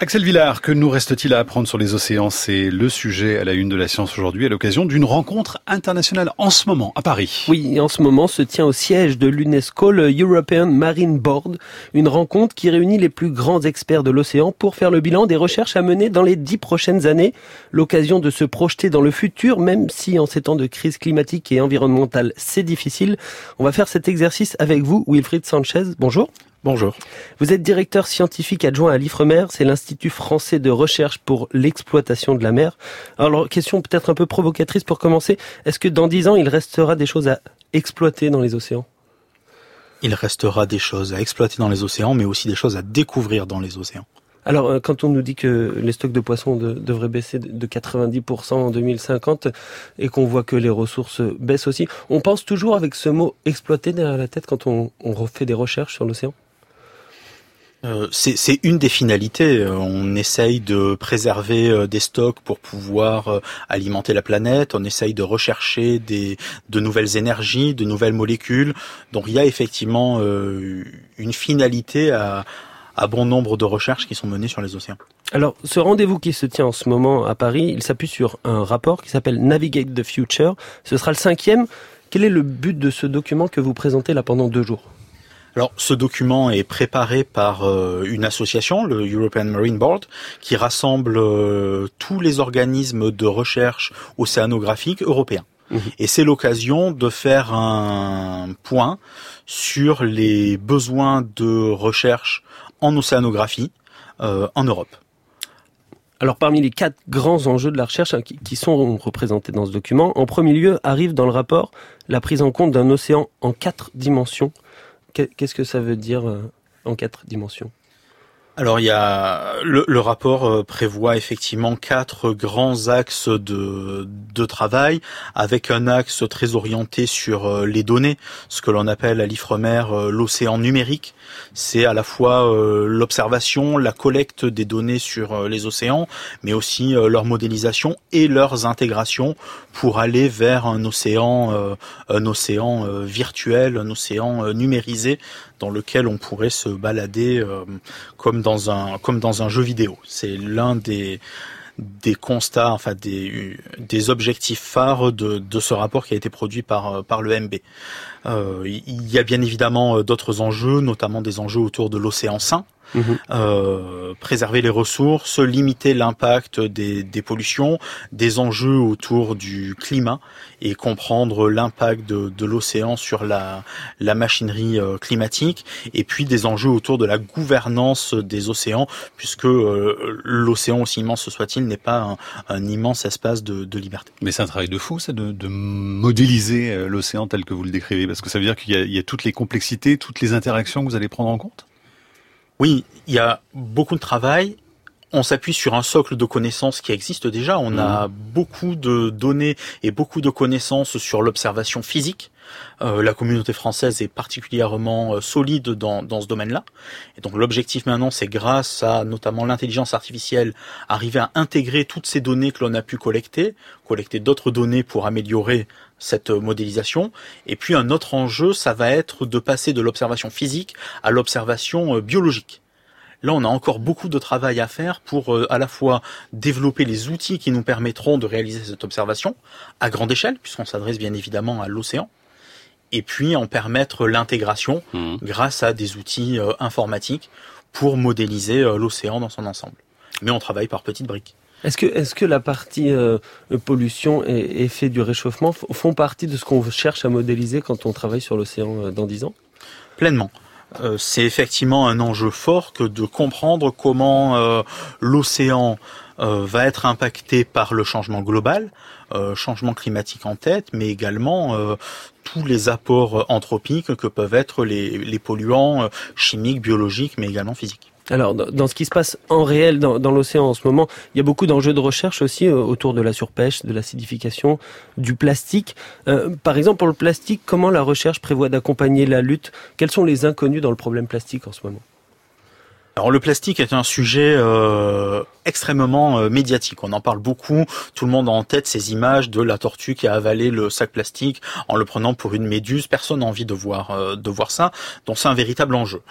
Axel Villard, que nous reste-t-il à apprendre sur les océans? C'est le sujet à la une de la science aujourd'hui à l'occasion d'une rencontre internationale en ce moment à Paris. Oui, en ce moment se tient au siège de l'UNESCO le European Marine Board, une rencontre qui réunit les plus grands experts de l'océan pour faire le bilan des recherches à mener dans les dix prochaines années. L'occasion de se projeter dans le futur, même si en ces temps de crise climatique et environnementale c'est difficile. On va faire cet exercice avec vous, Wilfried Sanchez. Bonjour. Bonjour. Vous êtes directeur scientifique adjoint à l'IFREMER, c'est l'Institut français de recherche pour l'exploitation de la mer. Alors, question peut-être un peu provocatrice pour commencer. Est-ce que dans dix ans, il restera des choses à exploiter dans les océans? Il restera des choses à exploiter dans les océans, mais aussi des choses à découvrir dans les océans. Alors, euh, quand on nous dit que les stocks de poissons devraient baisser de 90% en 2050 et qu'on voit que les ressources baissent aussi, on pense toujours avec ce mot exploiter derrière la tête quand on, on refait des recherches sur l'océan? C'est une des finalités. Euh, on essaye de préserver euh, des stocks pour pouvoir alimenter la planète. On essaye de rechercher des, de nouvelles énergies, de nouvelles molécules. Donc il y a effectivement une finalité à, à bon nombre de recherches qui sont menées sur les océans. Alors, ce rendez-vous qui se tient en ce moment à Paris, il s'appuie sur un rapport qui s'appelle Navigate the Future. Ce sera le cinquième. Quel est le but de ce document que vous présentez là pendant deux jours? Alors, ce document est préparé par euh, une association, le European Marine Board, qui rassemble euh, tous les organismes de recherche océanographique européens. Mhm. Et c'est l'occasion de faire un point sur les besoins de recherche en océanographie euh, en Europe. Alors parmi les quatre grands enjeux de la recherche hein, qui, sont représentés dans ce document, en premier lieu arrive dans le rapport la prise en compte d'un océan en quatre dimensions Qu'est-ce que ça veut dire euh, en quatre dimensions? Alors il y a le, rapport euh, prévoit effectivement quatre grands axes de, de travail, avec un axe très orienté sur euh, les données, ce que l'on appelle à l'IFREMER euh, l'océan numérique. C'est à la fois l'observation, la collecte des données sur les océans, mais aussi leur modélisation et leurs intégrations pour aller vers un océan, un océan virtuel, un océan numérisé dans lequel on pourrait se balader euh, comme dans un comme dans un jeu vidéo. C'est l'un des des constats, enfin des, des objectifs phares de, ce rapport qui a été produit par, par le MB. Euh, il y a bien évidemment euh, d'autres enjeux, notamment des enjeux autour de l'océan sain, Mhm. Euh, préserver les ressources, limiter l'impact des, des, pollutions, des enjeux autour du climat et comprendre l'impact de, de l'océan sur la, la machinerie euh, climatique, et puis des enjeux autour de la gouvernance des océans, puisque euh, l'océan, aussi immense soit-il, n'est pas un, un, immense espace de, de liberté. Mais c'est un travail de fou, ça, de, de modéliser l'océan tel que vous le décrivez, parce que ça veut dire qu'il y, y a toutes les complexités, toutes les interactions que vous allez prendre en compte? Oui, il y a beaucoup de travail. On s'appuie sur un socle de connaissances qui existe déjà. On a mmh. beaucoup de données et beaucoup de connaissances sur l'observation physique. Euh, la communauté française est particulièrement euh, solide dans, dans ce domaine-là. Et donc l'objectif maintenant, c'est grâce à notamment l'intelligence artificielle, arriver à intégrer toutes ces données que l'on a pu collecter, collecter d'autres données pour améliorer cette modélisation. Et puis un autre enjeu, ça va être de passer de l'observation physique à l'observation euh, biologique. Là, on a encore beaucoup de travail à faire pour euh, à la fois développer les outils qui nous permettront de réaliser cette observation à grande échelle, puisqu'on s'adresse bien évidemment à l'océan, et puis en permettre l'intégration mmh. grâce à des outils euh, informatiques pour modéliser l'océan dans son ensemble. Mais on travaille par petites briques. Est-ce que, est-ce que la partie euh, pollution et effet du réchauffement font partie de ce qu'on cherche à modéliser quand on travaille sur l'océan euh, dans 10 ans? Pleinement. Euh, c'est effectivement un enjeu fort que de comprendre comment l'océan va être impacté par le changement global, changement climatique en tête, mais également tous les apports anthropiques que peuvent être les, les polluants chimiques, biologiques, mais également physiques. Alors, dans ce qui se passe en réel dans, l'océan en ce moment, il y a beaucoup d'enjeux de recherche aussi euh, autour de la surpêche, de l'acidification, du plastique. Euh, par exemple, pour le plastique, comment la recherche prévoit d'accompagner la lutte? Quels sont les inconnus dans le problème plastique en ce moment? Alors, le plastique est un sujet euh, extrêmement euh, médiatique. On en parle beaucoup. Tout le monde a en tête ces images de la tortue qui a avalé le sac plastique en le prenant pour une méduse. Personne n'a envie de voir euh, de voir ça. Donc c'est un véritable enjeu.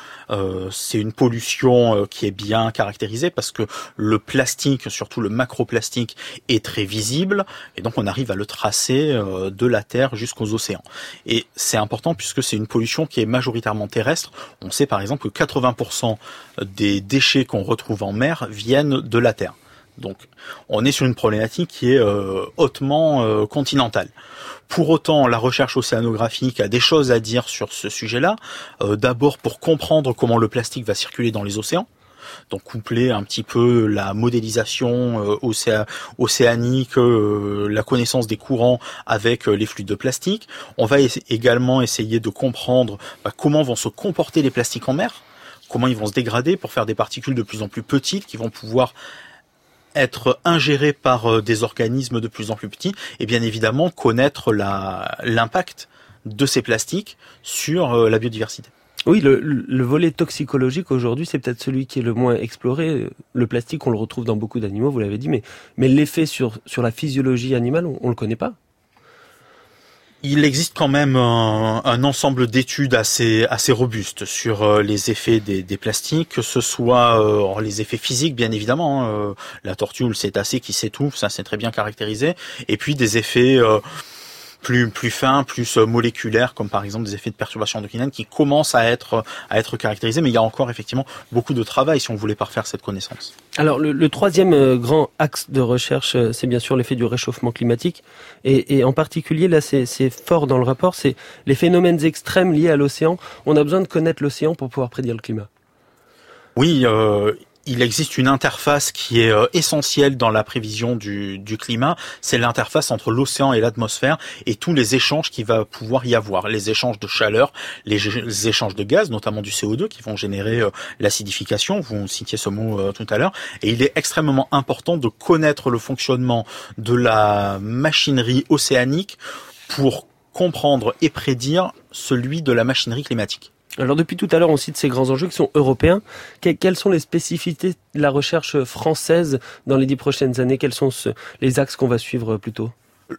C'est une pollution qui est bien caractérisée parce que le plastique, surtout le macroplastique, est très visible et donc on arrive à le tracer de la terre jusqu'aux océans. Et c'est important puisque c'est une pollution qui est majoritairement terrestre. On sait par exemple que 80% des déchets qu'on retrouve en mer viennent de la Terre. Donc on est sur une problématique qui est euh, hautement euh, continentale. Pour autant, la recherche océanographique a des choses à dire sur ce sujet-là. Euh, d'abord pour comprendre comment le plastique va circuler dans les océans. Donc coupler un petit peu la modélisation océanique, la connaissance des courants avec les flux de plastique. On va également essayer de comprendre bah, comment vont se comporter les plastiques en mer comment ils vont se dégrader pour faire des particules de plus en plus petites qui vont pouvoir être ingérées par euh, des organismes de plus en plus petits et bien évidemment connaître l'impact de ces plastiques sur euh, la biodiversité. Oui, le, volet toxicologique aujourd'hui, c'est peut-être celui qui est le moins exploré. Le plastique, on le retrouve dans beaucoup d'animaux, vous l'avez dit, mais, l'effet sur la physiologie animale, on ne le connaît pas il existe quand même un, ensemble d'études assez assez robustes sur euh, les effets des, plastiques, que ce soit euh, les effets physiques bien évidemment, hein, euh, la tortue ou le cétacé qui s'étouffe, ça c'est très bien caractérisé, et puis des effets plus plus fins, plus euh, moléculaires, comme par exemple des effets de perturbation endocrinienne qui commencent à être à être caractérisés. Mais il y a encore effectivement beaucoup de travail si on voulait parfaire cette connaissance. Alors le, troisième euh, grand axe de recherche, euh, c'est bien sûr l'effet du réchauffement climatique, et, et en particulier là, c'est fort dans le rapport, c'est les phénomènes extrêmes liés à l'océan. On a besoin de connaître l'océan pour pouvoir prédire le climat. Oui, euh, il existe une interface qui est euh, essentielle dans la prévision du, climat, c'est l'interface entre l'océan et l'atmosphère et tous les échanges qui va pouvoir y avoir, les échanges de chaleur, les, échanges de gaz, notamment du CO2 qui vont générer euh, l'acidification, vous citiez ce mot euh, tout à l'heure, et il est extrêmement important de connaître le fonctionnement de la machinerie océanique pour comprendre et prédire celui de la machinerie climatique. Alors depuis tout à l'heure, on cite ces grands enjeux qui sont européens. quelles sont les spécificités de la recherche française dans les dix prochaines années? Quels sont les axes qu'on va suivre plutôt?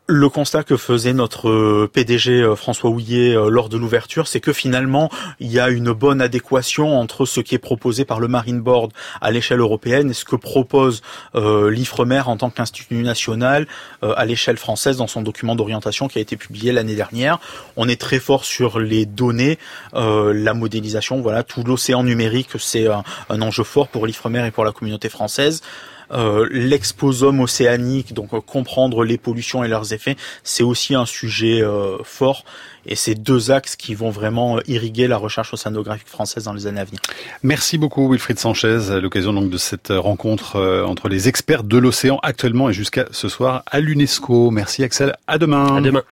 Le constat que faisait notre euh, PDG euh, François Houillet euh, lors de l'ouverture, c'est que finalement, il y a une bonne adéquation entre ce qui est proposé par le Marine Board à l'échelle européenne et ce que propose l'IFREMER en tant qu'institut national à l'échelle française dans son document d'orientation qui a été publié l'année dernière. On est très fort sur les données, la modélisation, voilà, tout l'océan numérique, c'est un, un enjeu fort pour l'IFREMER et pour la communauté française. Euh, l'exposome océanique, donc euh, comprendre les pollutions et leurs effets, c'est aussi un sujet euh, fort. Et c'est deux axes qui vont vraiment irriguer la recherche océanographique française dans les années à venir. Merci beaucoup Wilfried Sanchez, à l'occasion donc de cette rencontre entre les experts de l'océan actuellement et jusqu'à ce soir à l'UNESCO. Merci Axel, à demain. À demain.